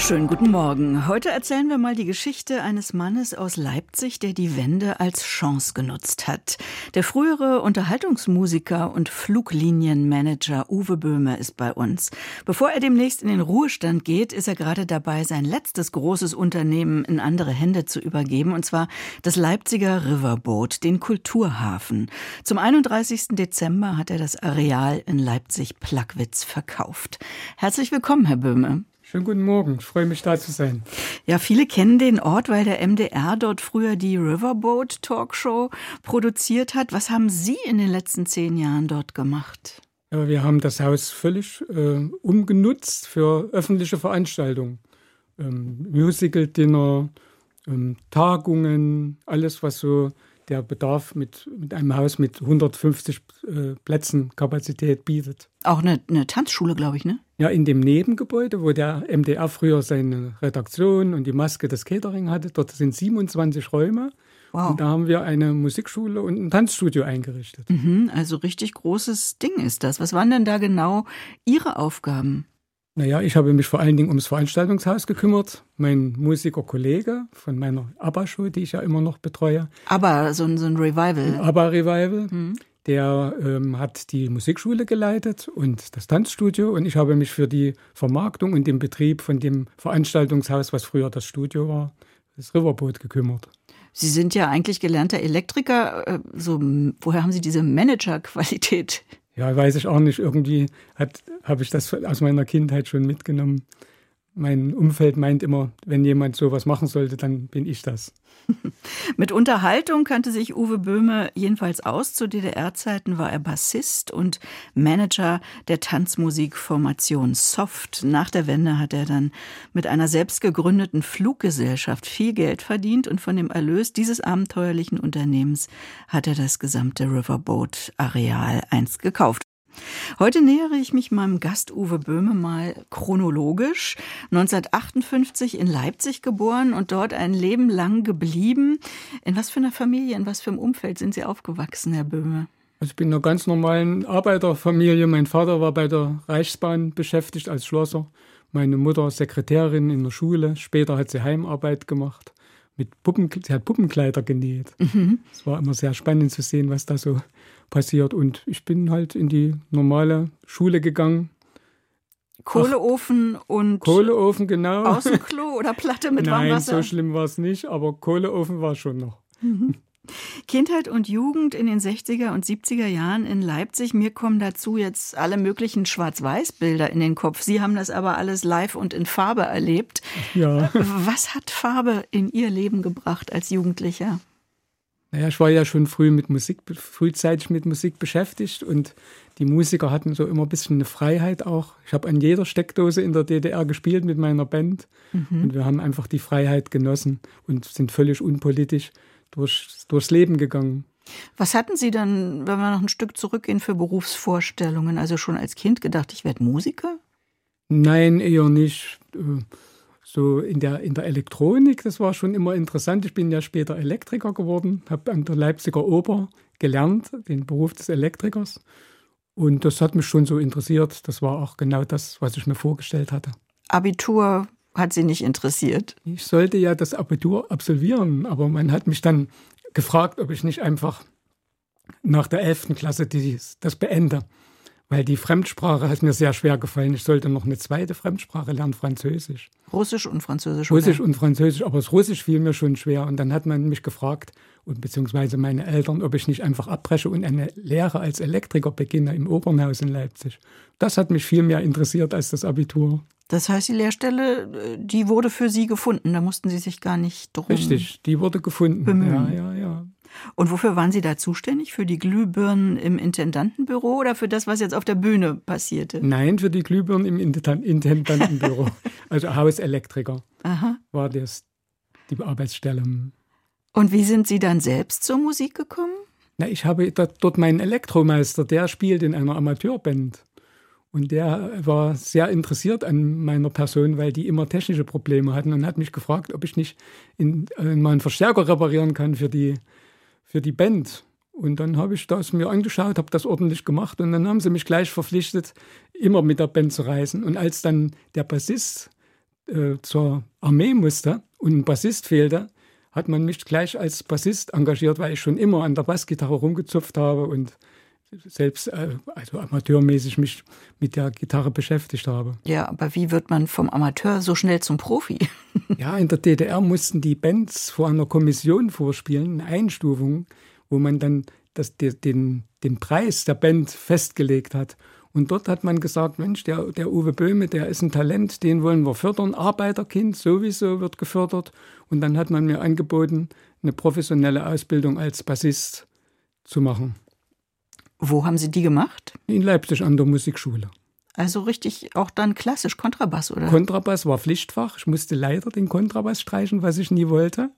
Schönen guten Morgen. Heute erzählen wir mal die Geschichte eines Mannes aus Leipzig, der die Wende als Chance genutzt hat. Der frühere Unterhaltungsmusiker und Fluglinienmanager Uwe Böhme ist bei uns. Bevor er demnächst in den Ruhestand geht, ist er gerade dabei, sein letztes großes Unternehmen in andere Hände zu übergeben, und zwar das Leipziger Riverboat, den Kulturhafen. Zum 31. Dezember hat er das Areal in Leipzig-Plagwitz verkauft. Herzlich willkommen, Herr Böhme. Schönen guten Morgen, ich freue mich da zu sein. Ja, viele kennen den Ort, weil der MDR dort früher die Riverboat Talkshow produziert hat. Was haben Sie in den letzten zehn Jahren dort gemacht? Ja, wir haben das Haus völlig äh, umgenutzt für öffentliche Veranstaltungen. Ähm, Musical-Dinner, ähm, Tagungen, alles, was so der Bedarf mit, mit einem Haus mit 150 äh, Plätzen Kapazität bietet. Auch eine, eine Tanzschule, glaube ich, ne? Ja, in dem Nebengebäude, wo der MDR früher seine Redaktion und die Maske des Catering hatte, dort sind 27 Räume. Wow. Und da haben wir eine Musikschule und ein Tanzstudio eingerichtet. Mhm, also richtig großes Ding ist das. Was waren denn da genau Ihre Aufgaben? Naja, ich habe mich vor allen Dingen ums Veranstaltungshaus gekümmert. Mein Musikerkollege von meiner ABBA-Show, die ich ja immer noch betreue. ABBA, so ein, so ein Revival. ABBA-Revival. Mhm. Der ähm, hat die Musikschule geleitet und das Tanzstudio. Und ich habe mich für die Vermarktung und den Betrieb von dem Veranstaltungshaus, was früher das Studio war, das Riverboat gekümmert. Sie sind ja eigentlich gelernter Elektriker. Äh, so, woher haben Sie diese Managerqualität? Ja, weiß ich auch nicht. Irgendwie habe ich das aus meiner Kindheit schon mitgenommen. Mein Umfeld meint immer, wenn jemand sowas machen sollte, dann bin ich das. Mit Unterhaltung kannte sich Uwe Böhme jedenfalls aus. Zu DDR-Zeiten war er Bassist und Manager der Tanzmusikformation Soft. Nach der Wende hat er dann mit einer selbst gegründeten Fluggesellschaft viel Geld verdient und von dem Erlös dieses abenteuerlichen Unternehmens hat er das gesamte Riverboat-Areal einst gekauft. Heute nähere ich mich meinem Gast Uwe Böhme mal chronologisch. 1958 in Leipzig geboren und dort ein Leben lang geblieben. In was für einer Familie, in was für einem Umfeld sind Sie aufgewachsen, Herr Böhme? Also ich bin in einer ganz normalen Arbeiterfamilie. Mein Vater war bei der Reichsbahn beschäftigt als Schlosser. Meine Mutter Sekretärin in der Schule. Später hat sie Heimarbeit gemacht. Mit Puppen, sie hat Puppenkleider genäht. Mhm. Es mhm. war immer sehr spannend zu sehen, was da so passiert. Und ich bin halt in die normale Schule gegangen. Kohleofen Ach, und Kohleofen, genau. Außenklo oder Platte mit Nein, Warmwasser? Nein, so schlimm war es nicht, aber Kohleofen war schon noch. Mhm. Kindheit und Jugend in den 60er und 70er Jahren in Leipzig. Mir kommen dazu jetzt alle möglichen Schwarz-Weiß-Bilder in den Kopf. Sie haben das aber alles live und in Farbe erlebt. Ja. Was hat Farbe in Ihr Leben gebracht als Jugendlicher? Naja, ich war ja schon früh mit Musik, frühzeitig mit Musik beschäftigt und die Musiker hatten so immer ein bisschen eine Freiheit auch. Ich habe an jeder Steckdose in der DDR gespielt mit meiner Band mhm. und wir haben einfach die Freiheit genossen und sind völlig unpolitisch durch, durchs Leben gegangen. Was hatten Sie dann, wenn wir noch ein Stück zurückgehen, für Berufsvorstellungen? Also schon als Kind gedacht, ich werde Musiker? Nein, eher nicht. Äh, so in der, in der Elektronik, das war schon immer interessant. Ich bin ja später Elektriker geworden, habe an der Leipziger Oper gelernt, den Beruf des Elektrikers. Und das hat mich schon so interessiert. Das war auch genau das, was ich mir vorgestellt hatte. Abitur hat Sie nicht interessiert? Ich sollte ja das Abitur absolvieren, aber man hat mich dann gefragt, ob ich nicht einfach nach der 11. Klasse das beende weil die Fremdsprache hat mir sehr schwer gefallen. Ich sollte noch eine zweite Fremdsprache lernen, Französisch. Russisch und Französisch. Russisch oder? und Französisch, aber das Russisch fiel mir schon schwer. Und dann hat man mich gefragt, und beziehungsweise meine Eltern, ob ich nicht einfach abbreche und eine Lehre als Elektriker beginne im Opernhaus in Leipzig. Das hat mich viel mehr interessiert als das Abitur. Das heißt, die Lehrstelle, die wurde für Sie gefunden. Da mussten Sie sich gar nicht drum. Richtig, die wurde gefunden. Bemühen. Ja, ja, ja. Und wofür waren Sie da zuständig? Für die Glühbirnen im Intendantenbüro oder für das, was jetzt auf der Bühne passierte? Nein, für die Glühbirnen im Intendantenbüro. also Hauselektriker Aha. war das die Arbeitsstelle. Und wie sind Sie dann selbst zur Musik gekommen? Na, ich habe dort meinen Elektromeister, der spielt in einer Amateurband. Und der war sehr interessiert an meiner Person, weil die immer technische Probleme hatten und hat mich gefragt, ob ich nicht in, in äh, mal einen Verstärker reparieren kann für die für die Band. Und dann habe ich das mir angeschaut, habe das ordentlich gemacht und dann haben sie mich gleich verpflichtet, immer mit der Band zu reisen. Und als dann der Bassist äh, zur Armee musste und ein Bassist fehlte, hat man mich gleich als Bassist engagiert, weil ich schon immer an der Bassgitarre rumgezupft habe und selbst äh, also amateurmäßig mich mit der Gitarre beschäftigt habe. Ja, aber wie wird man vom Amateur so schnell zum Profi? ja, in der DDR mussten die Bands vor einer Kommission vorspielen, eine Einstufung, wo man dann das, den, den Preis der Band festgelegt hat. Und dort hat man gesagt, Mensch, der, der Uwe Böhme, der ist ein Talent, den wollen wir fördern. Arbeiterkind sowieso wird gefördert. Und dann hat man mir angeboten, eine professionelle Ausbildung als Bassist zu machen. Wo haben Sie die gemacht? In Leipzig an der Musikschule. Also richtig auch dann klassisch Kontrabass, oder? Kontrabass war Pflichtfach. Ich musste leider den Kontrabass streichen, was ich nie wollte.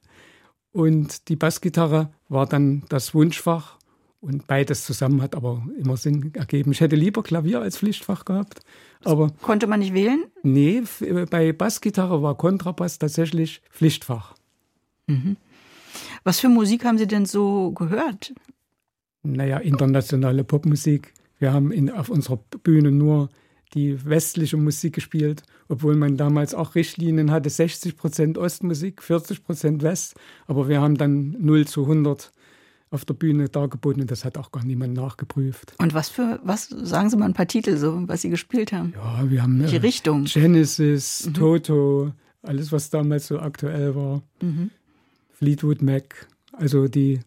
Und die Bassgitarre war dann das Wunschfach. Und beides zusammen hat aber immer Sinn ergeben. Ich hätte lieber Klavier als Pflichtfach gehabt. Aber Konnte man nicht wählen? Nee, bei Bassgitarre war Kontrabass tatsächlich Pflichtfach. Mhm. Was für Musik haben Sie denn so gehört? Naja, internationale Popmusik. Wir haben in, auf unserer Bühne nur die westliche Musik gespielt, obwohl man damals auch Richtlinien hatte, 60 Prozent Ostmusik, 40 Prozent West. Aber wir haben dann 0 zu 100 auf der Bühne dargeboten und das hat auch gar niemand nachgeprüft. Und was für, was, sagen Sie mal ein paar Titel so, was Sie gespielt haben? Ja, wir haben Die äh, Richtung. Genesis, mhm. Toto, alles, was damals so aktuell war. Mhm. Fleetwood Mac, also die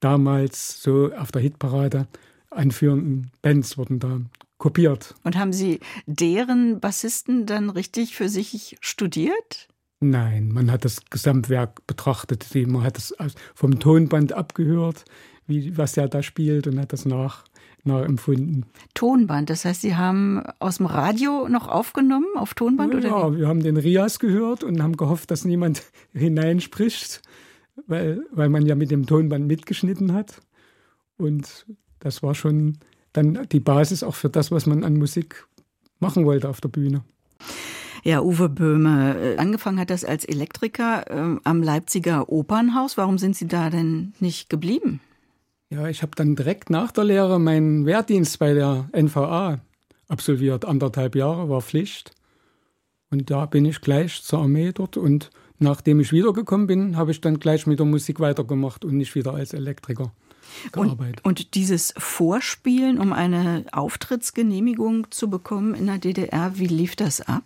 damals so auf der Hitparade anführenden Bands wurden da kopiert. Und haben Sie deren Bassisten dann richtig für sich studiert? Nein, man hat das Gesamtwerk betrachtet. Man hat es vom Tonband abgehört, wie, was er da spielt und hat das nach, nachempfunden. Tonband, das heißt, Sie haben aus dem Radio noch aufgenommen auf Tonband? Ja, oder ja wir haben den Rias gehört und haben gehofft, dass niemand hineinspricht, weil, weil man ja mit dem Tonband mitgeschnitten hat. Und das war schon dann die Basis auch für das, was man an Musik machen wollte auf der Bühne. Ja, Uwe Böhme, äh, angefangen hat das als Elektriker äh, am Leipziger Opernhaus. Warum sind Sie da denn nicht geblieben? Ja, ich habe dann direkt nach der Lehre meinen Wehrdienst bei der NVA absolviert. Anderthalb Jahre war Pflicht. Und da bin ich gleich zur Armee dort. Und nachdem ich wiedergekommen bin, habe ich dann gleich mit der Musik weitergemacht und nicht wieder als Elektriker gearbeitet. Und, und dieses Vorspielen, um eine Auftrittsgenehmigung zu bekommen in der DDR, wie lief das ab?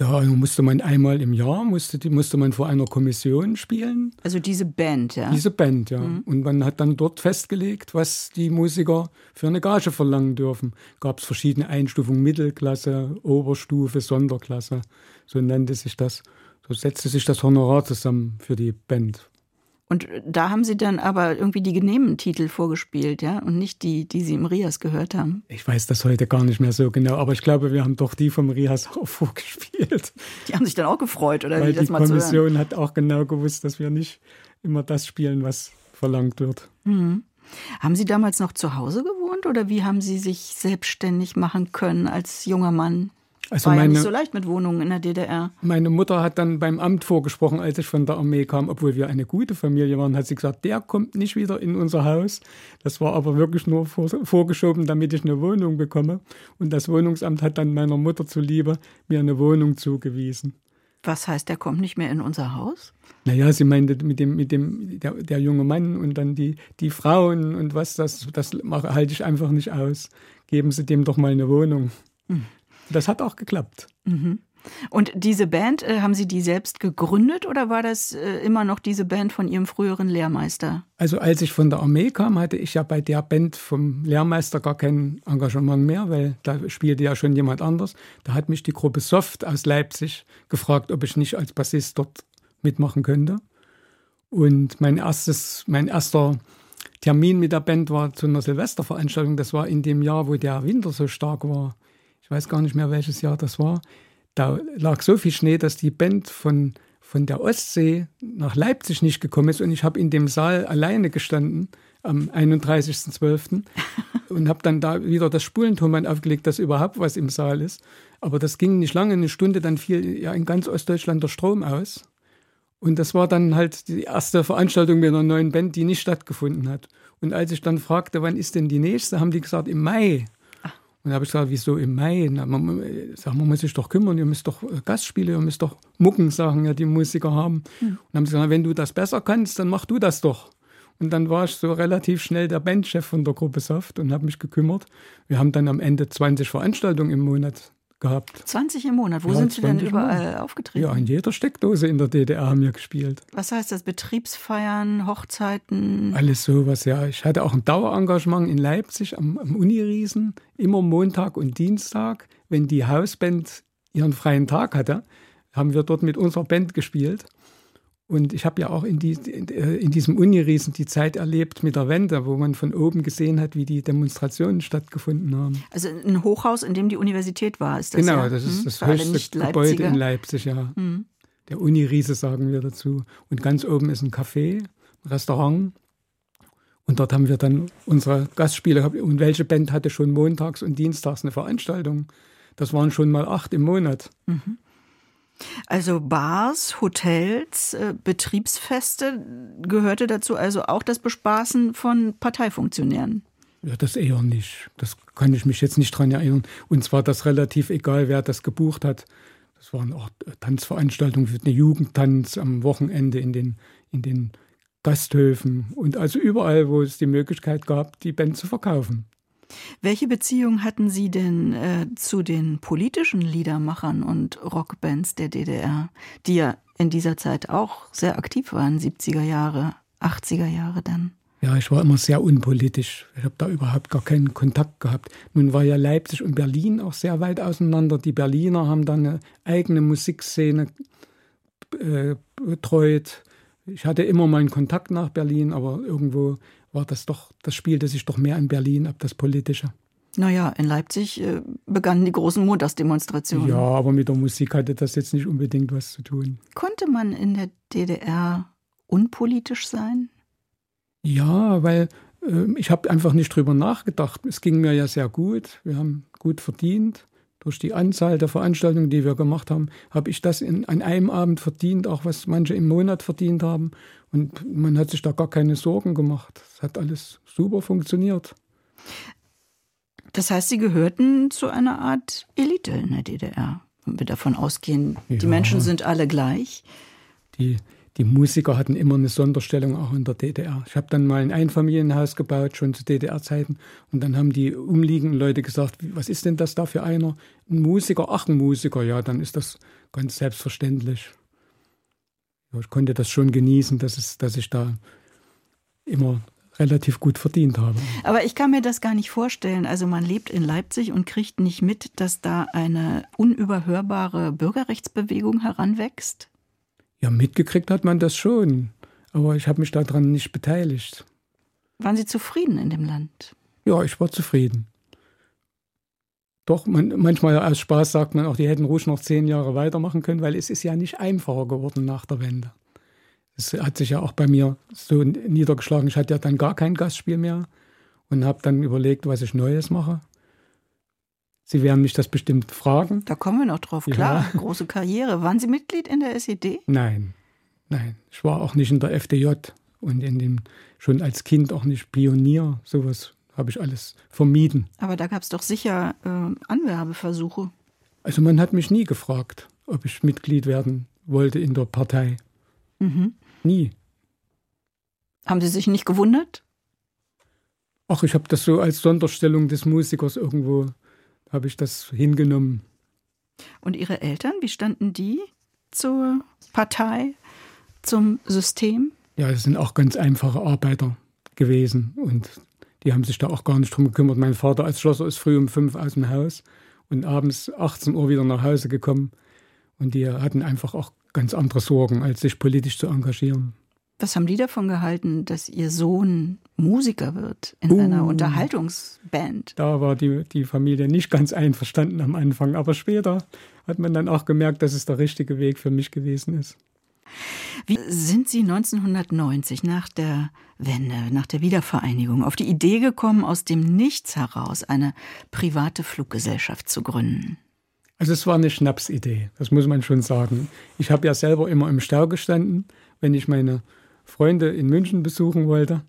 Ja, also musste man einmal im Jahr, musste, musste man vor einer Kommission spielen. Also diese Band, ja? Diese Band, ja. Mhm. Und man hat dann dort festgelegt, was die Musiker für eine Gage verlangen dürfen. Gab es verschiedene Einstufungen, Mittelklasse, Oberstufe, Sonderklasse. So nannte sich das. So setzte sich das Honorar zusammen für die Band. Und da haben Sie dann aber irgendwie die genehmen Titel vorgespielt, ja, und nicht die, die Sie im Rias gehört haben. Ich weiß das heute gar nicht mehr so genau, aber ich glaube, wir haben doch die vom Rias auch vorgespielt. Die haben sich dann auch gefreut, oder Weil wie das die mal Kommission hat auch genau gewusst, dass wir nicht immer das spielen, was verlangt wird. Mhm. Haben Sie damals noch zu Hause gewohnt oder wie haben Sie sich selbstständig machen können als junger Mann? Also War meine, ja nicht so leicht mit Wohnungen in der DDR. Meine Mutter hat dann beim Amt vorgesprochen, als ich von der Armee kam, obwohl wir eine gute Familie waren, hat sie gesagt, der kommt nicht wieder in unser Haus. Das war aber wirklich nur vor, vorgeschoben, damit ich eine Wohnung bekomme. Und das Wohnungsamt hat dann meiner Mutter zuliebe mir eine Wohnung zugewiesen. Was heißt, der kommt nicht mehr in unser Haus? Naja, sie meinte mit dem, mit dem, der, der junge Mann und dann die, die Frauen und was, das, das halte ich einfach nicht aus. Geben Sie dem doch mal eine Wohnung. Mhm. Das hat auch geklappt. Mhm. Und diese Band, äh, haben Sie die selbst gegründet oder war das äh, immer noch diese Band von Ihrem früheren Lehrmeister? Also als ich von der Armee kam, hatte ich ja bei der Band vom Lehrmeister gar kein Engagement mehr, weil da spielte ja schon jemand anders. Da hat mich die Gruppe Soft aus Leipzig gefragt, ob ich nicht als Bassist dort mitmachen könnte. Und mein erstes, mein erster Termin mit der Band war zu einer Silvesterveranstaltung. Das war in dem Jahr, wo der Winter so stark war ich weiß gar nicht mehr, welches Jahr das war, da lag so viel Schnee, dass die Band von, von der Ostsee nach Leipzig nicht gekommen ist und ich habe in dem Saal alleine gestanden am 31.12. und habe dann da wieder das Spulentonband aufgelegt, dass überhaupt was im Saal ist. Aber das ging nicht lange, eine Stunde, dann fiel ja in ganz Ostdeutschland der Strom aus. Und das war dann halt die erste Veranstaltung mit einer neuen Band, die nicht stattgefunden hat. Und als ich dann fragte, wann ist denn die nächste, haben die gesagt, im Mai. Und da habe ich gesagt, wieso im Mai? Na, man, sag, man muss sich doch kümmern, ihr müsst doch äh, Gastspiele, ihr müsst doch Mucken, sagen ja die Musiker haben. Mhm. Und dann haben sie gesagt, wenn du das besser kannst, dann mach du das doch. Und dann war ich so relativ schnell der Bandchef von der Gruppe Soft und habe mich gekümmert. Wir haben dann am Ende 20 Veranstaltungen im Monat gehabt. 20 im Monat. Wo ja, sind Sie denn überall aufgetreten? Ja, in jeder Steckdose in der DDR haben wir gespielt. Was heißt das? Betriebsfeiern, Hochzeiten? Alles sowas, ja. Ich hatte auch ein Dauerengagement in Leipzig am, am Uniriesen, immer Montag und Dienstag. Wenn die Hausband ihren freien Tag hatte, haben wir dort mit unserer Band gespielt. Und ich habe ja auch in, die, in diesem Uniriesen die Zeit erlebt mit der Wende, wo man von oben gesehen hat, wie die Demonstrationen stattgefunden haben. Also ein Hochhaus, in dem die Universität war, ist das Genau, ja? das ist hm? das Für höchste Gebäude in Leipzig, ja. Hm. Der Uniriese sagen wir dazu. Und ganz oben ist ein Café, ein Restaurant. Und dort haben wir dann unsere Gastspiele gehabt. Und welche Band hatte schon montags und dienstags eine Veranstaltung? Das waren schon mal acht im Monat. Mhm. Also Bars, Hotels, äh, Betriebsfeste gehörte dazu also auch das Bespaßen von Parteifunktionären. Ja, das eher nicht. Das kann ich mich jetzt nicht dran erinnern. Und zwar das relativ egal, wer das gebucht hat. Das waren auch Tanzveranstaltungen für den Jugendtanz am Wochenende in den, in den Gasthöfen und also überall, wo es die Möglichkeit gab, die Band zu verkaufen. Welche Beziehung hatten Sie denn äh, zu den politischen Liedermachern und Rockbands der DDR, die ja in dieser Zeit auch sehr aktiv waren, 70er Jahre, 80er Jahre dann? Ja, ich war immer sehr unpolitisch. Ich habe da überhaupt gar keinen Kontakt gehabt. Nun war ja Leipzig und Berlin auch sehr weit auseinander. Die Berliner haben dann eine eigene Musikszene äh, betreut. Ich hatte immer meinen Kontakt nach Berlin, aber irgendwo war das doch, das spielte sich doch mehr in Berlin ab, das Politische. Naja, in Leipzig äh, begannen die großen Montagsdemonstrationen. Ja, aber mit der Musik hatte das jetzt nicht unbedingt was zu tun. Konnte man in der DDR unpolitisch sein? Ja, weil äh, ich habe einfach nicht drüber nachgedacht. Es ging mir ja sehr gut. Wir haben gut verdient durch die Anzahl der Veranstaltungen, die wir gemacht haben, habe ich das in, an einem Abend verdient, auch was manche im Monat verdient haben. Und man hat sich da gar keine Sorgen gemacht. Es hat alles super funktioniert. Das heißt, Sie gehörten zu einer Art Elite in der DDR. Wenn wir davon ausgehen, ja. die Menschen sind alle gleich. Die, die Musiker hatten immer eine Sonderstellung auch in der DDR. Ich habe dann mal ein Einfamilienhaus gebaut, schon zu DDR-Zeiten. Und dann haben die umliegenden Leute gesagt, was ist denn das da für einer? Ein Musiker, ach ein Musiker, ja, dann ist das ganz selbstverständlich. Ja, ich konnte das schon genießen, dass, es, dass ich da immer relativ gut verdient habe. Aber ich kann mir das gar nicht vorstellen. Also man lebt in Leipzig und kriegt nicht mit, dass da eine unüberhörbare Bürgerrechtsbewegung heranwächst? Ja, mitgekriegt hat man das schon, aber ich habe mich daran nicht beteiligt. Waren Sie zufrieden in dem Land? Ja, ich war zufrieden. Doch, man, manchmal aus Spaß sagt man auch, die hätten ruhig noch zehn Jahre weitermachen können, weil es ist ja nicht einfacher geworden nach der Wende. Es hat sich ja auch bei mir so niedergeschlagen. Ich hatte ja dann gar kein Gastspiel mehr und habe dann überlegt, was ich Neues mache. Sie werden mich das bestimmt fragen. Da kommen wir noch drauf, klar. Ja. Große Karriere. Waren Sie Mitglied in der SED? Nein, nein. Ich war auch nicht in der FDJ und in dem, schon als Kind auch nicht Pionier. Sowas habe ich alles vermieden. Aber da gab es doch sicher äh, Anwerbeversuche. Also man hat mich nie gefragt, ob ich Mitglied werden wollte in der Partei. Mhm. Nie. Haben Sie sich nicht gewundert? Ach, ich habe das so als Sonderstellung des Musikers irgendwo habe ich das hingenommen. Und Ihre Eltern, wie standen die zur Partei, zum System? Ja, es sind auch ganz einfache Arbeiter gewesen und die haben sich da auch gar nicht drum gekümmert. Mein Vater als Schlosser ist früh um fünf aus dem Haus und abends 18 Uhr wieder nach Hause gekommen. Und die hatten einfach auch ganz andere Sorgen, als sich politisch zu engagieren. Was haben die davon gehalten, dass ihr Sohn Musiker wird in uh, einer Unterhaltungsband? Da war die, die Familie nicht ganz einverstanden am Anfang, aber später hat man dann auch gemerkt, dass es der richtige Weg für mich gewesen ist. Wie sind Sie 1990 nach der Wende, nach der Wiedervereinigung auf die Idee gekommen, aus dem Nichts heraus eine private Fluggesellschaft zu gründen? Also es war eine Schnapsidee, das muss man schon sagen. Ich habe ja selber immer im Stau gestanden, wenn ich meine Freunde in München besuchen wollte.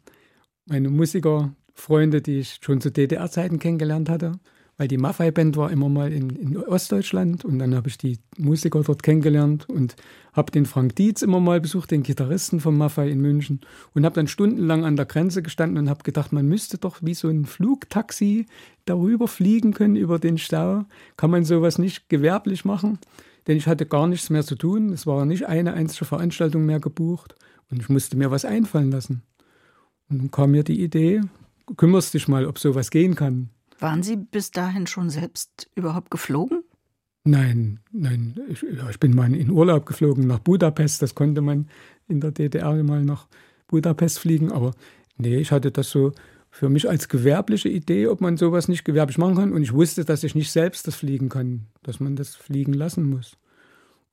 Meine Musikerfreunde, die ich schon zu DDR-Zeiten kennengelernt hatte weil die Maffei-Band war immer mal in, in, Ostdeutschland und dann habe ich die Musiker dort kennengelernt und habe den Frank Dietz immer mal besucht, den Gitarristen von Maffei in München und habe dann stundenlang an der Grenze gestanden und habe gedacht, man müsste doch wie so ein Flugtaxi darüber fliegen können über den Stau. Kann man sowas nicht gewerblich machen? Denn ich hatte gar nichts mehr zu tun. Es war nicht eine einzige Veranstaltung mehr gebucht und ich musste mir was einfallen lassen. Und dann kam mir die Idee, kümmerst dich mal, ob sowas gehen kann. Waren Sie bis dahin schon selbst überhaupt geflogen? Nein, nein. Ich, ich bin mal in Urlaub geflogen nach Budapest. Das konnte man in der DDR mal nach Budapest fliegen. Aber nee, ich hatte das so für mich als gewerbliche Idee, ob man sowas nicht gewerblich machen kann. Und ich wusste, dass ich nicht selbst das fliegen kann, dass man das fliegen lassen muss.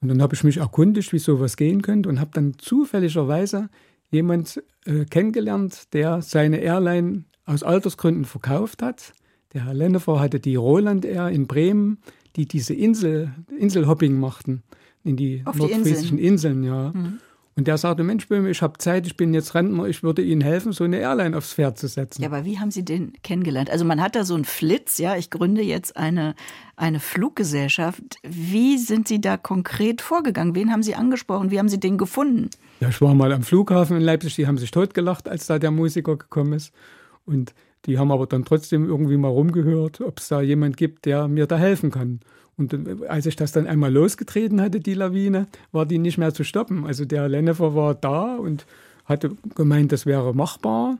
Und dann habe ich mich erkundigt, wie sowas gehen könnte und habe dann zufälligerweise jemand äh, kennengelernt, der seine Airline aus Altersgründen verkauft hat der Herr Lennefer hatte die Roland Air in Bremen, die diese Insel, Inselhopping machten in die Auf nordfriesischen die Inseln. Inseln ja. Mhm. Und der sagte, Mensch, Böhme, ich habe Zeit, ich bin jetzt Rentner, ich würde Ihnen helfen, so eine Airline aufs Pferd zu setzen. Ja, aber wie haben Sie den kennengelernt? Also man hat da so einen Flitz, ja, ich gründe jetzt eine, eine Fluggesellschaft. Wie sind Sie da konkret vorgegangen? Wen haben Sie angesprochen? Wie haben Sie den gefunden? Ja, ich war mal am Flughafen in Leipzig, die haben sich totgelacht, als da der Musiker gekommen ist. Und die haben aber dann trotzdem irgendwie mal rumgehört, ob es da jemand gibt, der mir da helfen kann. Und als ich das dann einmal losgetreten hatte, die Lawine, war die nicht mehr zu stoppen. Also der Lennefer war da und hatte gemeint, das wäre machbar.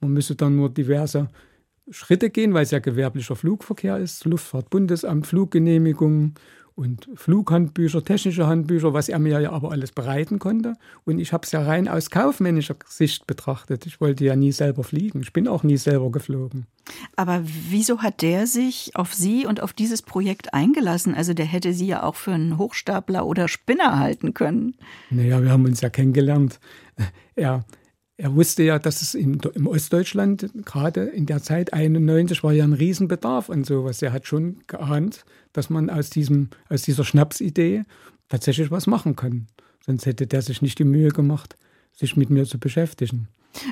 Man müsse dann nur diverse Schritte gehen, weil es ja gewerblicher Flugverkehr ist, Luftfahrtbundesamt, Fluggenehmigungen und Flughandbücher, technische Handbücher, was er mir ja aber alles bereiten konnte. Und ich habe es ja rein aus kaufmännischer Sicht betrachtet. Ich wollte ja nie selber fliegen. Ich bin auch nie selber geflogen. Aber wieso hat der sich auf Sie und auf dieses Projekt eingelassen? Also der hätte Sie ja auch für einen Hochstapler oder Spinner halten können. Naja, wir haben uns ja kennengelernt. Er er wusste ja, dass es im, im Ostdeutschland gerade in der Zeit 91 war ja ein Riesenbedarf an sowas. Er hat schon geahnt, dass man aus, diesem, aus dieser Schnapsidee tatsächlich was machen kann. Sonst hätte der sich nicht die Mühe gemacht, sich mit mir zu beschäftigen.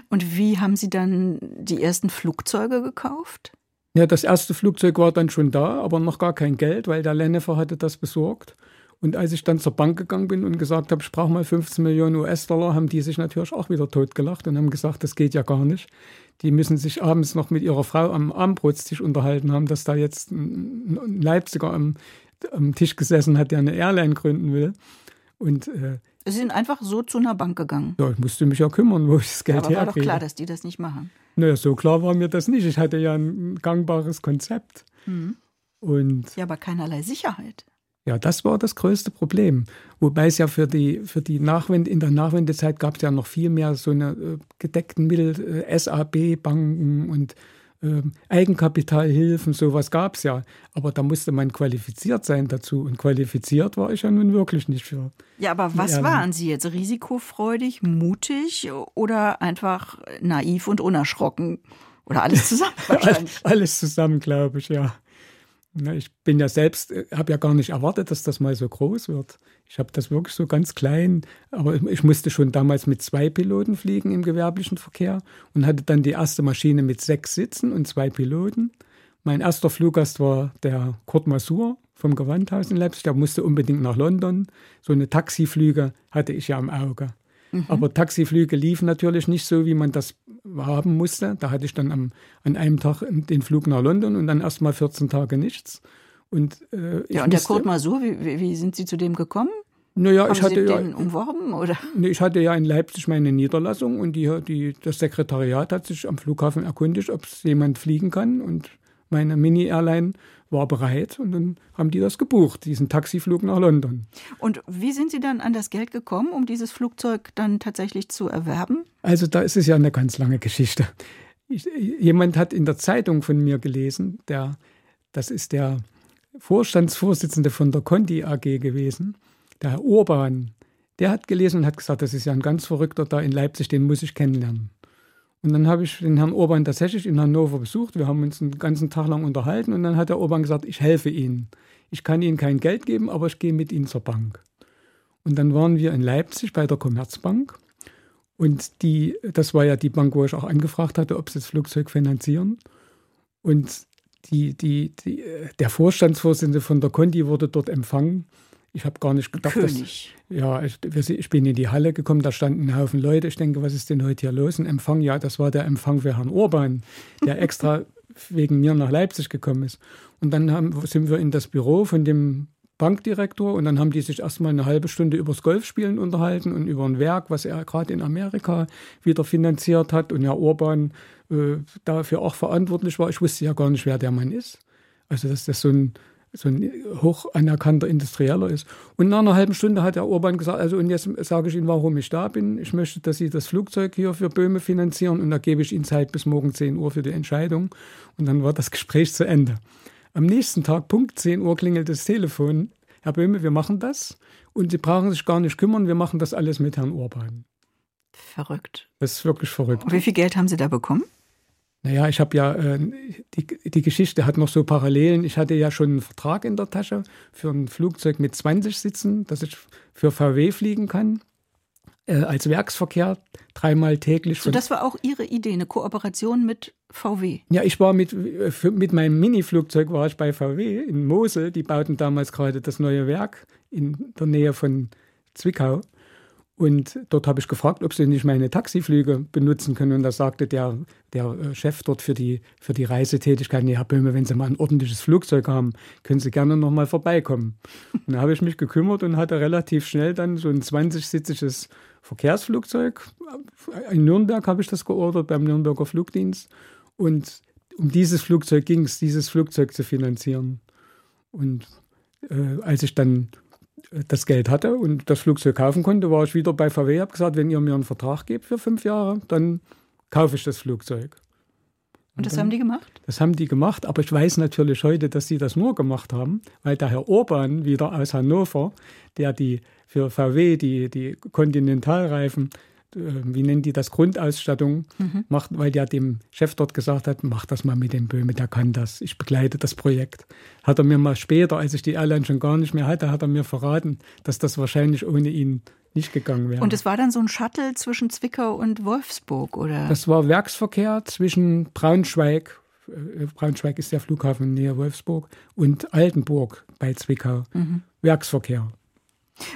Und wie haben Sie dann die ersten Flugzeuge gekauft? Ja, das erste Flugzeug war dann schon da, aber noch gar kein Geld, weil der Lennefer hatte das besorgt. Und als ich dann zur Bank gegangen bin und gesagt habe, ich brauche mal 15 Millionen US-Dollar, haben die sich natürlich auch wieder totgelacht und haben gesagt, das geht ja gar nicht. Die müssen sich abends noch mit ihrer Frau am Abendbrotstisch unterhalten haben, dass da jetzt ein Leipziger am, am Tisch gesessen hat, der eine Airline gründen will. Und äh, Sie sind einfach so zu einer Bank gegangen. Ja, ich musste mich ja kümmern, wo ich das Geld herkriege. Aber war doch klar, dass die das nicht machen. Naja, so klar war mir das nicht. Ich hatte ja ein gangbares Konzept. Mhm. Und ja, aber keinerlei Sicherheit. Ja, das war das größte Problem. Wobei es ja für die, für die Nachwende, in der Nachwendezeit gab es ja noch viel mehr so eine äh, gedeckten Mittel, äh, SAB-Banken und äh, Eigenkapitalhilfen, sowas gab es ja. Aber da musste man qualifiziert sein dazu. Und qualifiziert war ich ja nun wirklich nicht für. Ja, aber was waren Sie jetzt? Risikofreudig, mutig oder einfach naiv und unerschrocken? Oder alles zusammen? alles zusammen, glaube ich, ja. Ich bin ja selbst, äh, habe ja gar nicht erwartet, dass das mal so groß wird. Ich habe das wirklich so ganz klein, aber ich musste schon damals mit zwei Piloten fliegen im gewerblichen Verkehr und hatte dann die erste Maschine mit sechs Sitzen und zwei Piloten. Mein erster Fluggast war der Kurt Masur vom Gewandhaus in Leipzig. Der musste unbedingt nach London. So eine Taxiflüge hatte ich ja im Auge. Mhm. Aber Taxiflüge liefen natürlich nicht so, wie man das haben musste. Da hatte ich dann am, an einem Tag den Flug nach London und dann erst mal 14 Tage nichts. Und, äh, ja, und der Kurt Masur, wie, wie sind Sie zu dem gekommen? Naja, Haben ich hatte Sie ja, den umworben oder? Nee, ich hatte ja in Leipzig meine Niederlassung und die, die, das Sekretariat hat sich am Flughafen erkundigt, ob es jemand fliegen kann. Und meine Mini-Airline war bereit und dann haben die das gebucht, diesen Taxiflug nach London. Und wie sind Sie dann an das Geld gekommen, um dieses Flugzeug dann tatsächlich zu erwerben? Also da ist es ja eine ganz lange Geschichte. Ich, jemand hat in der Zeitung von mir gelesen, der, das ist der Vorstandsvorsitzende von der Conti AG gewesen, der Herr Urban, der hat gelesen und hat gesagt, das ist ja ein ganz Verrückter da in Leipzig, den muss ich kennenlernen. Und dann habe ich den Herrn Urban tatsächlich in Hannover besucht. Wir haben uns einen ganzen Tag lang unterhalten und dann hat der Urban gesagt, ich helfe Ihnen. ich kann Ihnen kein Geld geben, aber ich gehe mit Ihnen zur Bank. Und dann waren wir in Leipzig bei der Commerzbank. Und die, das war ja die Bank, wo ich auch angefragt hatte, ob sie das Flugzeug finanzieren. Und die, die, die, der Vorstandsvorsitzende von der Conti wurde dort empfangen. Ich habe gar nicht gedacht, König. dass. Ja, ich, ich, bin in die Halle gekommen, da standen ein Haufen Leute. Ich denke, was ist denn heute hier los? Ein Empfang, ja, das war der Empfang für Herrn Orban, der extra wegen mir nach Leipzig gekommen ist. Und dann haben, sind wir in das Büro von dem Bankdirektor und dann haben die sich erstmal eine halbe Stunde übers Golfspielen unterhalten und über ein Werk, was er gerade in Amerika wieder finanziert hat und Herr Orban äh, dafür auch verantwortlich war. Ich wusste ja gar nicht, wer der Mann ist. Also, dass das so ein, so ein hoch anerkannter Industrieller ist. Und nach einer halben Stunde hat Herr Orban gesagt, also und jetzt sage ich Ihnen, warum ich da bin. Ich möchte, dass Sie das Flugzeug hier für Böhme finanzieren und da gebe ich Ihnen Zeit bis morgen 10 Uhr für die Entscheidung. Und dann war das Gespräch zu Ende. Am nächsten Tag, Punkt 10 Uhr, klingelt das Telefon. Herr Böhme, wir machen das. Und Sie brauchen sich gar nicht kümmern, wir machen das alles mit Herrn Orban. Verrückt. Das ist wirklich verrückt. Und wie viel Geld haben Sie da bekommen? Naja, ich habe ja, äh, die, die Geschichte hat noch so Parallelen. Ich hatte ja schon einen Vertrag in der Tasche für ein Flugzeug mit 20 Sitzen, dass ich für VW fliegen kann äh, als Werksverkehr dreimal täglich. So, das war auch Ihre Idee, eine Kooperation mit VW. Ja, ich war mit, äh, für, mit meinem Mini-Flugzeug war ich bei VW in Mosel. Die bauten damals gerade das neue Werk in der Nähe von Zwickau. Und dort habe ich gefragt, ob sie nicht meine Taxiflüge benutzen können. Und da sagte der, der äh, Chef dort für die, für die Reisetätigkeit, nee, Herr Böhme, wenn Sie mal ein ordentliches Flugzeug haben, können Sie gerne noch mal vorbeikommen. Und da habe ich mich gekümmert und hatte relativ schnell dann so ein 20-sitziges Verkehrsflugzeug. In Nürnberg habe ich das geordert, beim Nürnberger Flugdienst. Und um dieses Flugzeug ging es, dieses Flugzeug zu finanzieren. Und äh, als ich dann das Geld hatte und das Flugzeug kaufen konnte, war ich wieder bei VW, habe gesagt, wenn ihr mir einen Vertrag gebt für fünf Jahre, dann kaufe ich das Flugzeug. Und, und das dann, haben die gemacht? Das haben die gemacht, aber ich weiß natürlich heute, dass sie das nur gemacht haben, weil der Herr Orban wieder aus Hannover, der die für VW die, die Kontinentalreifen wie nennen die das, Grundausstattung mhm. macht, weil der dem Chef dort gesagt hat, mach das mal mit dem Böhme, der kann das, ich begleite das Projekt. Hat er mir mal später, als ich die Airline schon gar nicht mehr hatte, hat er mir verraten, dass das wahrscheinlich ohne ihn nicht gegangen wäre. Und es war dann so ein Shuttle zwischen Zwickau und Wolfsburg, oder? Das war Werksverkehr zwischen Braunschweig, äh, Braunschweig ist der Flughafen näher Wolfsburg, und Altenburg bei Zwickau. Mhm. Werksverkehr.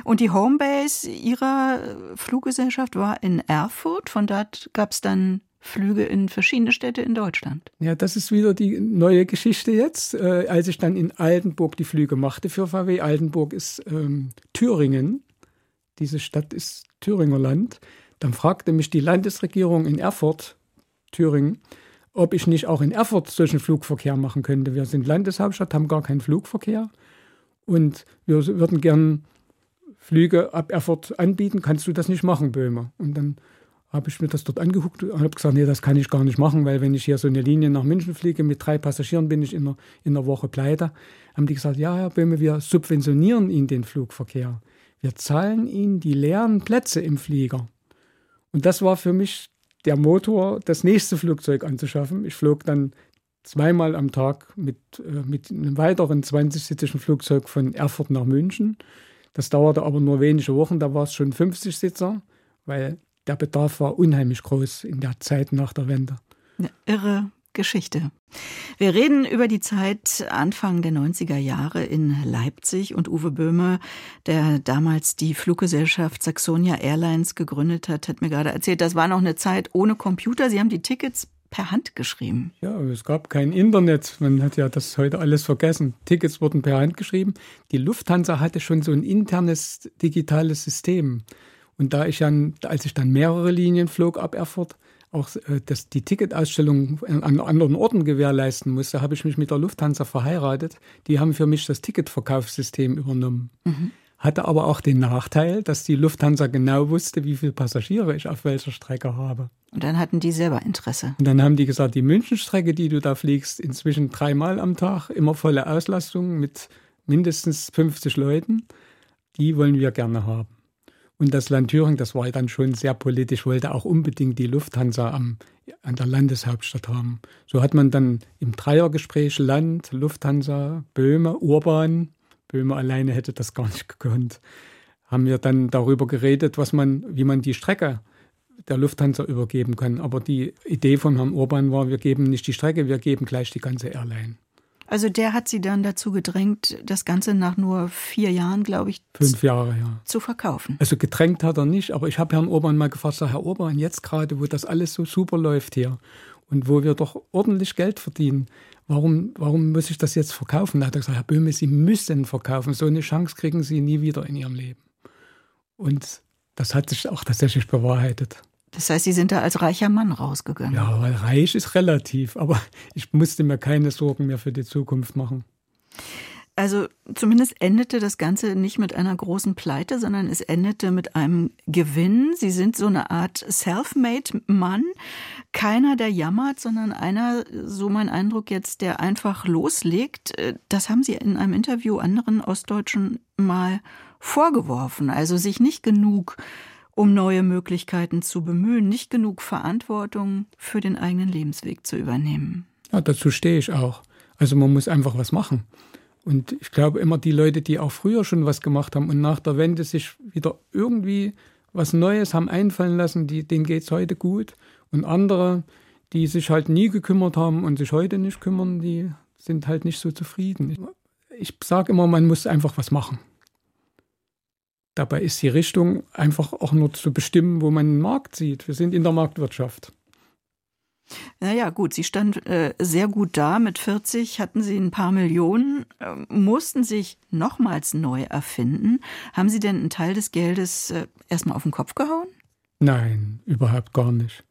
Und die Homebase Ihrer Fluggesellschaft war in Erfurt. Von dort gab es dann Flüge in verschiedene Städte in Deutschland. Ja, das ist wieder die neue Geschichte jetzt. Äh, als ich dann in Altenburg die Flüge machte für VW, Altenburg ist ähm, Thüringen, diese Stadt ist Thüringer Land, dann fragte mich die Landesregierung in Erfurt, Thüringen, ob ich nicht auch in Erfurt solchen Flugverkehr machen könnte. Wir sind Landeshauptstadt, haben gar keinen Flugverkehr und wir würden gern Flüge ab Erfurt anbieten, kannst du das nicht machen, Böhmer? Und dann habe ich mir das dort angeguckt und habe gesagt, nee, das kann ich gar nicht machen, weil wenn ich hier so eine Linie nach München fliege mit drei Passagieren, bin ich in einer, in einer Woche pleite. Haben die gesagt, ja, Herr Böhme, wir subventionieren Ihnen den Flugverkehr. Wir zahlen Ihnen die leeren Plätze im Flieger. Und das war für mich der Motor, das nächste Flugzeug anzuschaffen. Ich flog dann zweimal am Tag mit, äh, mit einem weiteren 20-sitzigen Flugzeug von Erfurt nach München das dauerte aber nur wenige Wochen, da war es schon 50 Sitzer, weil der Bedarf war unheimlich groß in der Zeit nach der Wende. Eine irre Geschichte. Wir reden über die Zeit Anfang der 90er Jahre in Leipzig und Uwe Böhme, der damals die Fluggesellschaft Saxonia Airlines gegründet hat, hat mir gerade erzählt, das war noch eine Zeit ohne Computer. Sie haben die Tickets per Hand geschrieben. Ja, es gab kein Internet. Man hat ja das heute alles vergessen. Tickets wurden per Hand geschrieben. Die Lufthansa hatte schon so ein internes digitales System. Und da ich dann, als ich dann mehrere Linien flog ab Erfurt, auch äh, das, die Ticketausstellung an anderen Orten gewährleisten musste, habe ich mich mit der Lufthansa verheiratet. Die haben für mich das Ticketverkaufssystem übernommen. Mhm hatte aber auch den Nachteil, dass die Lufthansa genau wusste, wie viele Passagiere ich auf welcher Strecke habe. Und dann hatten die selber Interesse. Und dann haben die gesagt, die Münchenstrecke, die du da fliegst, inzwischen dreimal am Tag, immer volle Auslastung mit mindestens 50 Leuten, die wollen wir gerne haben. Und das Land Thüringen, das war dann schon sehr politisch, wollte auch unbedingt die Lufthansa am, an der Landeshauptstadt haben. So hat man dann im Dreiergespräch Land, Lufthansa, Böhme, Urban, Böhme alleine hätte das gar nicht gekonnt. Haben wir dann darüber geredet, was man, wie man die Strecke der Lufthansa übergeben kann. Aber die Idee von Herrn Urban war, wir geben nicht die Strecke, wir geben gleich die ganze Airline. Also der hat Sie dann dazu gedrängt, das Ganze nach nur vier Jahren, glaube ich, fünf Jahre, ja, zu verkaufen. Also gedrängt hat er nicht, aber ich habe Herrn Urban mal gefragt, sag, Herr Urban, jetzt gerade, wo das alles so super läuft hier und wo wir doch ordentlich Geld verdienen, warum, warum muss ich das jetzt verkaufen? Da hat er gesagt, Herr Böhme, Sie müssen verkaufen, so eine Chance kriegen Sie nie wieder in Ihrem Leben. Und das hat sich auch tatsächlich bewahrheitet. Das heißt, Sie sind da als reicher Mann rausgegangen. Ja, weil reich ist relativ, aber ich musste mir keine Sorgen mehr für die Zukunft machen. Also zumindest endete das Ganze nicht mit einer großen Pleite, sondern es endete mit einem Gewinn. Sie sind so eine Art Self-Made-Mann. Keiner, der jammert, sondern einer, so mein Eindruck jetzt, der einfach loslegt. Das haben Sie in einem Interview anderen Ostdeutschen mal vorgeworfen. Also sich nicht genug um neue Möglichkeiten zu bemühen, nicht genug Verantwortung für den eigenen Lebensweg zu übernehmen. Ja, dazu stehe ich auch. Also man muss einfach was machen. Und ich glaube immer, die Leute, die auch früher schon was gemacht haben und nach der Wende sich wieder irgendwie was Neues haben einfallen lassen, die, denen geht es heute gut. Und andere, die sich halt nie gekümmert haben und sich heute nicht kümmern, die sind halt nicht so zufrieden. Ich, ich sage immer, man muss einfach was machen. Dabei ist die Richtung einfach auch nur zu bestimmen, wo man den Markt sieht. Wir sind in der Marktwirtschaft. Naja, gut, Sie stand äh, sehr gut da. Mit 40 hatten Sie ein paar Millionen, äh, mussten sich nochmals neu erfinden. Haben Sie denn einen Teil des Geldes äh, erstmal auf den Kopf gehauen? Nein, überhaupt gar nicht.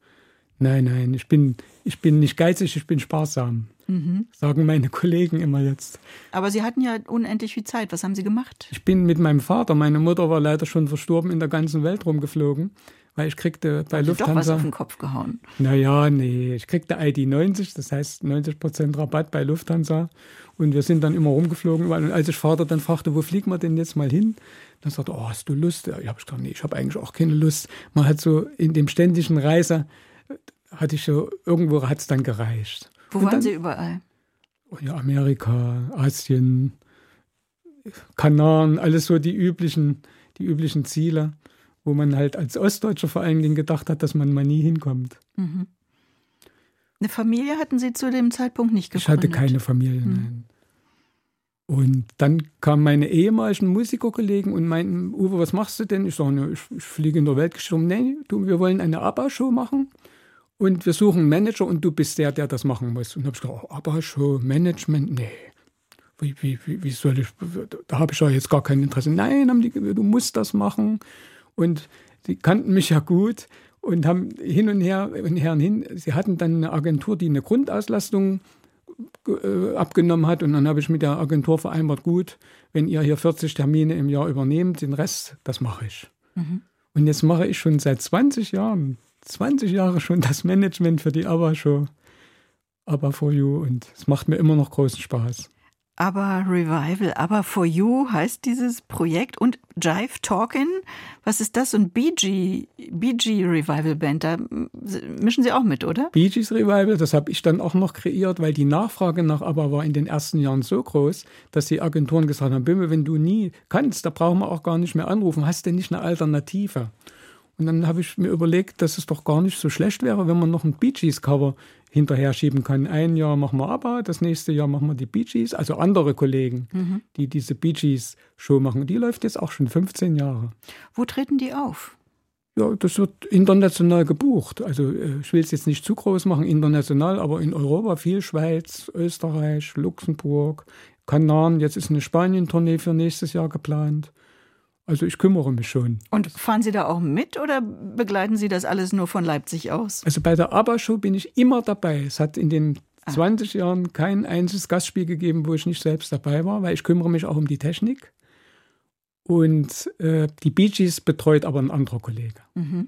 Nein, nein, ich bin, ich bin nicht geizig, ich bin sparsam. Mhm. Sagen meine Kollegen immer jetzt. Aber Sie hatten ja unendlich viel Zeit. Was haben Sie gemacht? Ich bin mit meinem Vater, meine Mutter war leider schon verstorben, in der ganzen Welt rumgeflogen, weil ich kriegte bei Haben Lufthansa. Doch was auf den Kopf gehauen. Naja, nee, ich kriegte ID 90, das heißt 90% Rabatt bei Lufthansa. Und wir sind dann immer rumgeflogen. Und als ich Vater dann fragte, wo fliegen wir denn jetzt mal hin? Dann sagte er, oh, hast du Lust? Ja, ich habe gesagt, nee, ich habe eigentlich auch keine Lust. Man hat so in dem ständigen Reise, hatte ich so, irgendwo hat es dann gereicht. Wo Und waren dann, Sie überall? Ja, Amerika, Asien, Kanaren, alles so die üblichen, die üblichen Ziele, wo man halt als Ostdeutscher vor allen Dingen gedacht hat, dass man mal nie hinkommt. Mhm. Eine Familie hatten Sie zu dem Zeitpunkt nicht gegründet? Ich hatte keine Familie, Mhm. nein. Und dann kamen meine ehemaligen Musikerkollegen und meinten, Uwe, was machst du denn? Ich sage, ne, ich, ich fliege in der Weltgeschichte rum. Nee, du, wir wollen eine ABBA-Show machen und wir suchen einen Manager und du bist der, der das machen muss. Und habe ich gesagt, oh, ABBA-Show, Management, nee. Wie, wie, wie, wie soll ich, da habe ich ja jetzt gar kein Interesse. Nein, haben die, du musst das machen. Und die kannten mich ja gut und haben hin und her und her und hin. Sie hatten dann eine Agentur, die eine Grundauslastung äh, abgenommen hat. Und dann habe ich mit der Agentur vereinbart, gut, wenn ihr hier 40 Termine im Jahr übernehmt, den Rest, das mache ich. Mhm. Und jetzt mache ich schon seit 20 Jahren, 20 Jahre schon das Management für die ABBA-Show. ABBA for You. Und es macht mir immer noch großen Spaß. Aber Revival, aber For You heißt dieses Projekt und Jive Talkin. Was ist das? Und BG, BG Revival Band, da mischen Sie auch mit, oder? Bee Gees Revival, das habe ich dann auch noch kreiert, weil die Nachfrage nach ABBA war in den ersten Jahren so groß, dass die Agenturen gesagt haben, Bimmel, wenn du nie kannst, da brauchen wir auch gar nicht mehr anrufen, hast du nicht eine Alternative? Und dann habe ich mir überlegt, dass es doch gar nicht so schlecht wäre, wenn man noch ein Bee Gees Cover hinterher schieben kann. Ein Jahr machen wir ABBA, das nächste Jahr machen wir die Bee Gees, also andere Kollegen, Mhm. die diese Bee Gees Show machen. Die läuft jetzt auch schon 15 Jahre. Wo treten die auf? Ja, das wird international gebucht. Also äh, ich will es jetzt nicht zu groß machen, international, aber in Europa viel Schweiz, Österreich, Luxemburg, Kanaren. Jetzt ist eine Spanien-Tournee für nächstes Jahr geplant. Also ich kümmere mich schon. Und fahren Sie da auch mit oder begleiten Sie das alles nur von Leipzig aus? Also bei der ABBA-Show bin ich immer dabei. Es hat in den 20 Jahren kein einziges Gastspiel gegeben, wo ich nicht selbst dabei war, weil ich kümmere mich auch um die Technik. Und äh, die Bee Gees betreut aber ein anderer Kollege. Mhm.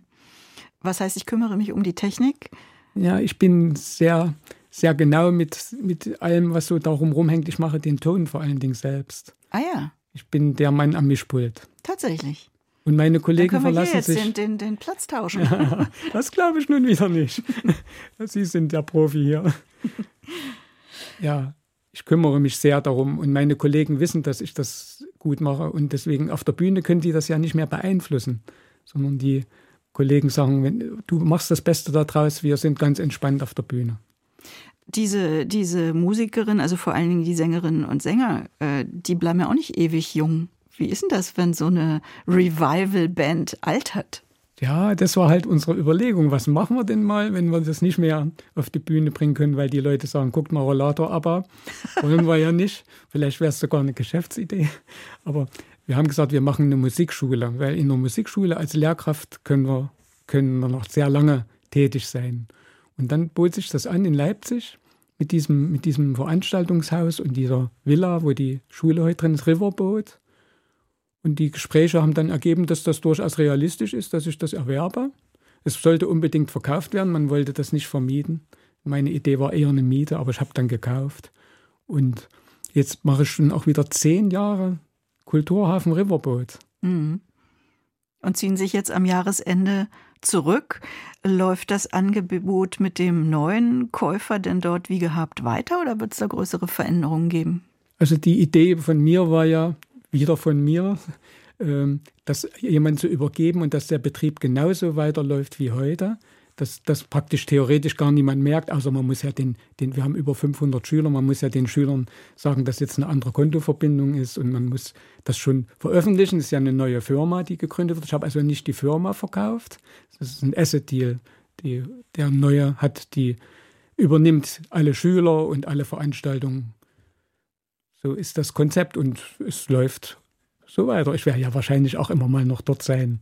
Was heißt, ich kümmere mich um die Technik? Ja, ich bin sehr, sehr genau mit, mit allem, was so darum rumhängt. Ich mache den Ton vor allen Dingen selbst. Ah ja, Ich bin der Mann am Mischpult. tatsächlich. Und meine Dann Kollegen können wir hier verlassen jetzt sich. den, den, den Platz tauschen. das glaube ich nun wieder nicht. Sie sind der Profi hier. ja, ich kümmere mich sehr darum und meine Kollegen wissen, dass ich das gut mache und deswegen auf der Bühne können die das ja nicht mehr beeinflussen, sondern die Kollegen sagen, wenn, du machst das Beste daraus, wir sind ganz entspannt auf der Bühne. Diese, diese Musikerin, also vor allen Dingen die Sängerinnen und Sänger, äh, die bleiben ja auch nicht ewig jung. Wie ist denn das, wenn so eine Revival-Band altert? Ja, das war halt unsere Überlegung. Was machen wir denn mal, wenn wir das nicht mehr auf die Bühne bringen können, weil die Leute sagen, guckt mal Rollator aber. Wollen wir ja nicht. Vielleicht wäre es sogar eine Geschäftsidee. Aber wir haben gesagt, wir machen eine Musikschule, weil in der Musikschule als Lehrkraft können wir, können wir noch sehr lange tätig sein. Und dann bot sich das an in Leipzig mit diesem, mit diesem Veranstaltungshaus und dieser Villa, wo die Schule heute drin ist, Riverboat. Und die Gespräche haben dann ergeben, dass das durchaus realistisch ist, dass ich das erwerbe. Es sollte unbedingt verkauft werden, man wollte das nicht vermieten. Meine Idee war eher eine Miete, aber ich habe dann gekauft. Und jetzt mache ich schon auch wieder zehn Jahre Kulturhafen Riverboat. Mhm. Und ziehen sich jetzt am Jahresende zurück. Läuft das Angebot mit dem neuen Käufer denn dort wie gehabt weiter oder wird es da größere Veränderungen geben? Also die Idee von mir war ja, wieder von mir, ähm, das jemand zu übergeben und dass der Betrieb genauso weiterläuft wie heute. Dass das praktisch theoretisch gar niemand merkt, also man muss ja den, den, wir haben über 500 Schüler, man muss ja den Schülern sagen, dass jetzt eine andere Kontoverbindung ist und man muss das schon veröffentlichen. Das ist ja eine neue Firma, die gegründet wird. Ich habe also nicht die Firma verkauft, das ist ein Asset-Deal. Der neue hat die, übernimmt alle Schüler und alle Veranstaltungen so ist das Konzept und es läuft so weiter. Ich werde ja wahrscheinlich auch immer mal noch dort sein.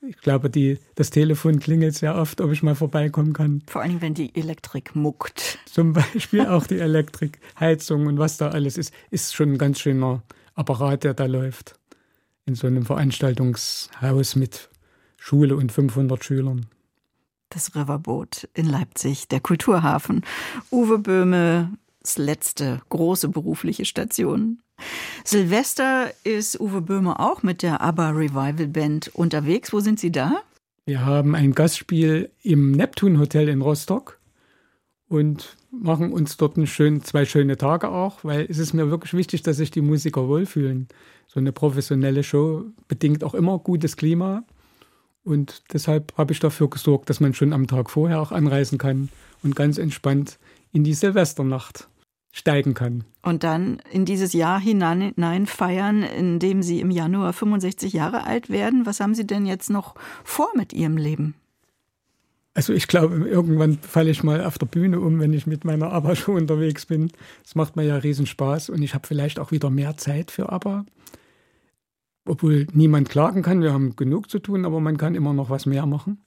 Ich glaube, die, das Telefon klingelt sehr oft, ob ich mal vorbeikommen kann. Vor allem, wenn die Elektrik muckt. Zum Beispiel auch die Elektrik, Heizung und was da alles ist, ist schon ein ganz schöner Apparat, der da läuft. In so einem Veranstaltungshaus mit Schule und 500 Schülern. Das Riverboot in Leipzig, der Kulturhafen. Uwe Böhme, letzte große berufliche Station. Silvester ist Uwe Böhmer auch mit der ABBA Revival Band unterwegs. Wo sind Sie da? Wir haben ein Gastspiel im Neptun Hotel in Rostock und machen uns dort schön, zwei schöne Tage auch, weil es ist mir wirklich wichtig, dass sich die Musiker wohlfühlen. So eine professionelle Show bedingt auch immer gutes Klima. Und deshalb habe ich dafür gesorgt, dass man schon am Tag vorher auch anreisen kann und ganz entspannt in die Silvesternacht steigen kann. Und dann in dieses Jahr hinein feiern, in dem Sie im Januar 65 Jahre alt werden. Was haben Sie denn jetzt noch vor mit Ihrem Leben? Also ich glaube, irgendwann falle ich mal auf der Bühne um, wenn ich mit meiner ABBA-Show unterwegs bin. Das macht mir ja riesen Spaß und ich habe vielleicht auch wieder mehr Zeit für ABBA. Obwohl niemand klagen kann, wir haben genug zu tun, aber man kann immer noch was mehr machen.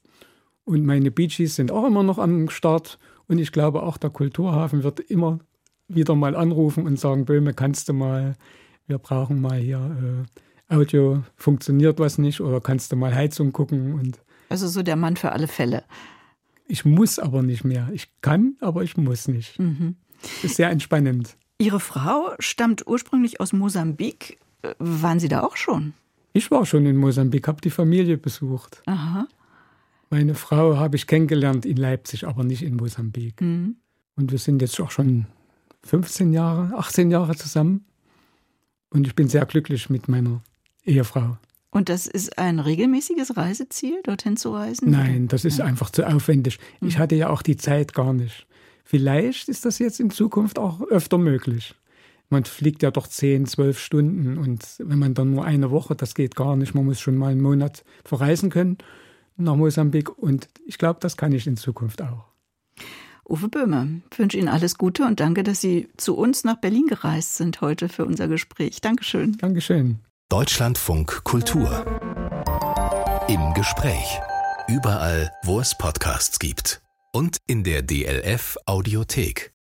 Und meine Bee Gees sind auch immer noch am Start und ich glaube auch der Kulturhafen wird immer wieder mal anrufen und sagen, Böhme, kannst du mal, wir brauchen mal hier äh, Audio, funktioniert was nicht oder kannst du mal Heizung gucken und also so der Mann für alle Fälle. Ich muss aber nicht mehr. Ich kann, aber ich muss nicht. Mhm. Ist sehr entspannend. Ihre Frau stammt ursprünglich aus Mosambik. Äh, waren Sie da auch schon? Ich war schon in Mosambik, habe die Familie besucht. Aha. Meine Frau habe ich kennengelernt in Leipzig, aber nicht in Mosambik. Mhm. Und wir sind jetzt auch schon 15 Jahre, 18 Jahre zusammen. Und ich bin sehr glücklich mit meiner Ehefrau. Und das ist ein regelmäßiges Reiseziel, dorthin zu reisen? Nein, das ist ja. einfach zu aufwendig. Ich mhm. hatte ja auch die Zeit gar nicht. Vielleicht ist das jetzt in Zukunft auch öfter möglich. Man fliegt ja doch 10, 12 Stunden und wenn man dann nur eine Woche, das geht gar nicht. Man muss schon mal einen Monat verreisen können nach Mosambik und ich glaube, das kann ich in Zukunft auch. Uwe Böhme, ich wünsche Ihnen alles Gute und danke, dass Sie zu uns nach Berlin gereist sind heute für unser Gespräch. Dankeschön. Dankeschön. Deutschlandfunk Kultur. Im Gespräch. Überall, wo es Podcasts gibt. Und in der DLF Audiothek.